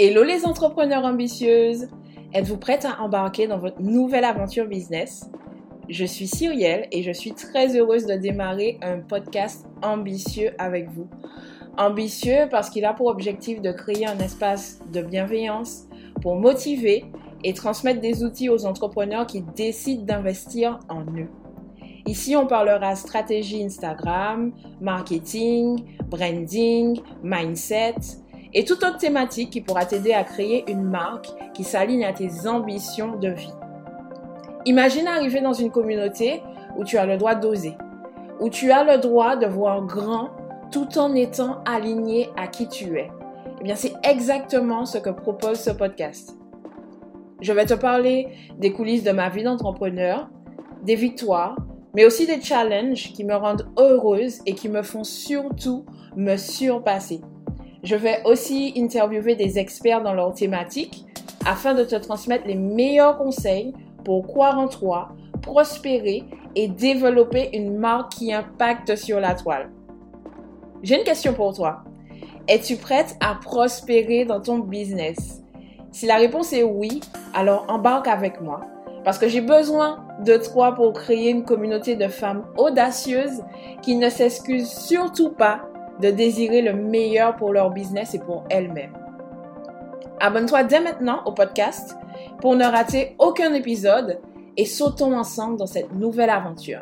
Hello les entrepreneurs ambitieuses Êtes-vous prête à embarquer dans votre nouvelle aventure business? Je suis Cyrielle et je suis très heureuse de démarrer un podcast ambitieux avec vous. Ambitieux parce qu'il a pour objectif de créer un espace de bienveillance pour motiver et transmettre des outils aux entrepreneurs qui décident d'investir en eux. Ici, on parlera stratégie Instagram, marketing, branding, mindset, et toute autre thématique qui pourra t'aider à créer une marque qui s'aligne à tes ambitions de vie. Imagine arriver dans une communauté où tu as le droit d'oser, où tu as le droit de voir grand tout en étant aligné à qui tu es. Eh bien, c'est exactement ce que propose ce podcast. Je vais te parler des coulisses de ma vie d'entrepreneur, des victoires, mais aussi des challenges qui me rendent heureuse et qui me font surtout me surpasser. Je vais aussi interviewer des experts dans leur thématique afin de te transmettre les meilleurs conseils pour croire en toi, prospérer et développer une marque qui impacte sur la toile. J'ai une question pour toi. Es-tu prête à prospérer dans ton business? Si la réponse est oui, alors embarque avec moi parce que j'ai besoin de toi pour créer une communauté de femmes audacieuses qui ne s'excusent surtout pas de désirer le meilleur pour leur business et pour elles-mêmes. Abonne-toi dès maintenant au podcast pour ne rater aucun épisode et sautons ensemble dans cette nouvelle aventure.